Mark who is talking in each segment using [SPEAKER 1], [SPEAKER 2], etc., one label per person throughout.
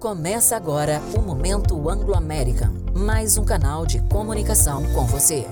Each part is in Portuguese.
[SPEAKER 1] Começa agora o Momento Anglo-American, mais um canal de comunicação com você.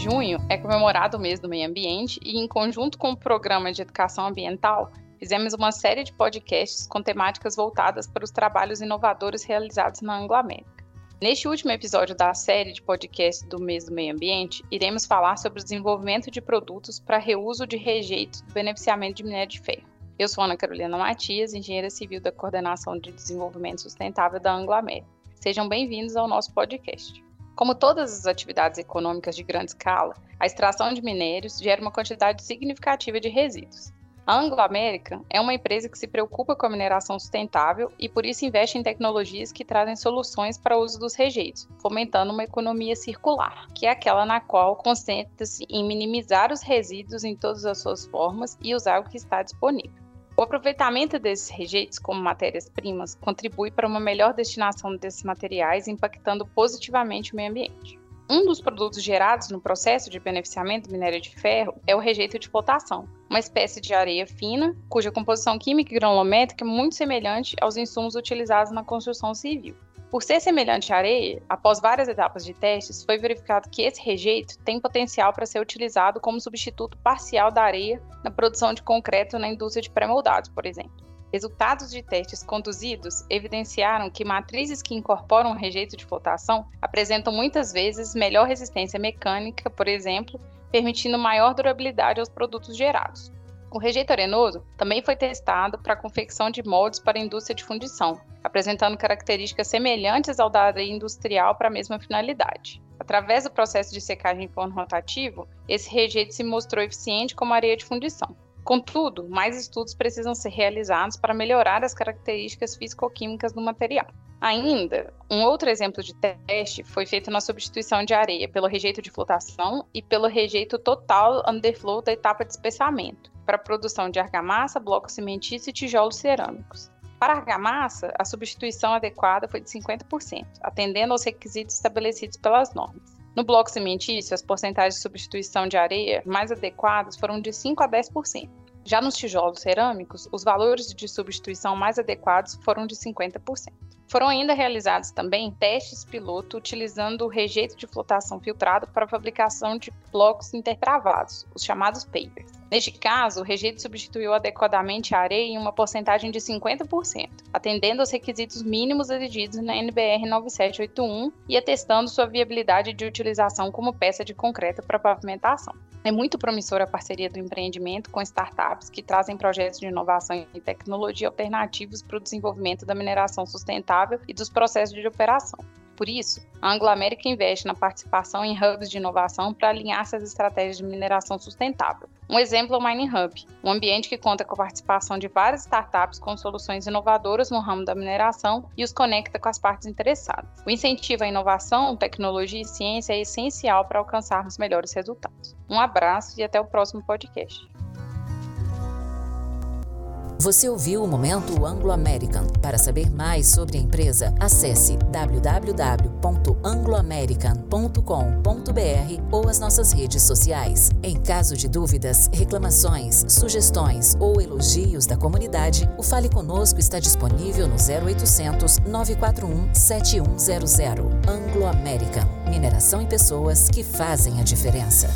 [SPEAKER 2] Junho é comemorado o mês do meio ambiente e, em conjunto com o programa de educação ambiental, fizemos uma série de podcasts com temáticas voltadas para os trabalhos inovadores realizados na Anglo-América. Neste último episódio da série de podcasts do mês do meio ambiente, iremos falar sobre o desenvolvimento de produtos para reuso de rejeitos do beneficiamento de minério de ferro. Eu sou Ana Carolina Matias, engenheira civil da Coordenação de Desenvolvimento Sustentável da Anglo-América. Sejam bem-vindos ao nosso podcast. Como todas as atividades econômicas de grande escala, a extração de minérios gera uma quantidade significativa de resíduos. A Anglo-América é uma empresa que se preocupa com a mineração sustentável e por isso investe em tecnologias que trazem soluções para o uso dos rejeitos, fomentando uma economia circular, que é aquela na qual concentra-se em minimizar os resíduos em todas as suas formas e usar o que está disponível. O aproveitamento desses rejeitos como matérias-primas contribui para uma melhor destinação desses materiais, impactando positivamente o meio ambiente. Um dos produtos gerados no processo de beneficiamento do minério de ferro é o rejeito de flotação, uma espécie de areia fina, cuja composição química e granulométrica é muito semelhante aos insumos utilizados na construção civil. Por ser semelhante à areia, após várias etapas de testes, foi verificado que esse rejeito tem potencial para ser utilizado como substituto parcial da areia na produção de concreto na indústria de pré-moldados, por exemplo. Resultados de testes conduzidos evidenciaram que matrizes que incorporam rejeito de flotação apresentam muitas vezes melhor resistência mecânica, por exemplo, permitindo maior durabilidade aos produtos gerados. O rejeito arenoso também foi testado para a confecção de moldes para a indústria de fundição, apresentando características semelhantes ao da areia industrial para a mesma finalidade. Através do processo de secagem em forno rotativo, esse rejeito se mostrou eficiente como areia de fundição. Contudo, mais estudos precisam ser realizados para melhorar as características físico-químicas do material. Ainda, um outro exemplo de teste foi feito na substituição de areia pelo rejeito de flotação e pelo rejeito total underflow da etapa de espessamento, para a produção de argamassa, blocos cimentícios e tijolos cerâmicos. Para a argamassa, a substituição adequada foi de 50%, atendendo aos requisitos estabelecidos pelas normas. No bloco cimentício, as porcentagens de substituição de areia mais adequadas foram de 5 a 10%. Já nos tijolos cerâmicos, os valores de substituição mais adequados foram de 50%. Foram ainda realizados também testes piloto utilizando o rejeito de flotação filtrado para a fabricação de blocos intertravados, os chamados papers. Neste caso, o rejeito substituiu adequadamente a areia em uma porcentagem de 50%, atendendo aos requisitos mínimos exigidos na NBR 9781 e atestando sua viabilidade de utilização como peça de concreto para pavimentação. É muito promissora a parceria do empreendimento com startups que trazem projetos de inovação e tecnologia alternativos para o desenvolvimento da mineração sustentável e dos processos de operação. Por isso, a Anglo-América investe na participação em hubs de inovação para alinhar essas estratégias de mineração sustentável. Um exemplo é o Mining Hub, um ambiente que conta com a participação de várias startups com soluções inovadoras no ramo da mineração e os conecta com as partes interessadas. O incentivo à inovação, tecnologia e ciência é essencial para alcançarmos melhores resultados. Um abraço e até o próximo podcast.
[SPEAKER 1] Você ouviu o Momento Anglo-American. Para saber mais sobre a empresa, acesse www.angloamerican.com.br ou as nossas redes sociais. Em caso de dúvidas, reclamações, sugestões ou elogios da comunidade, o Fale Conosco está disponível no 0800 941 7100. Anglo-American. Mineração em pessoas que fazem a diferença.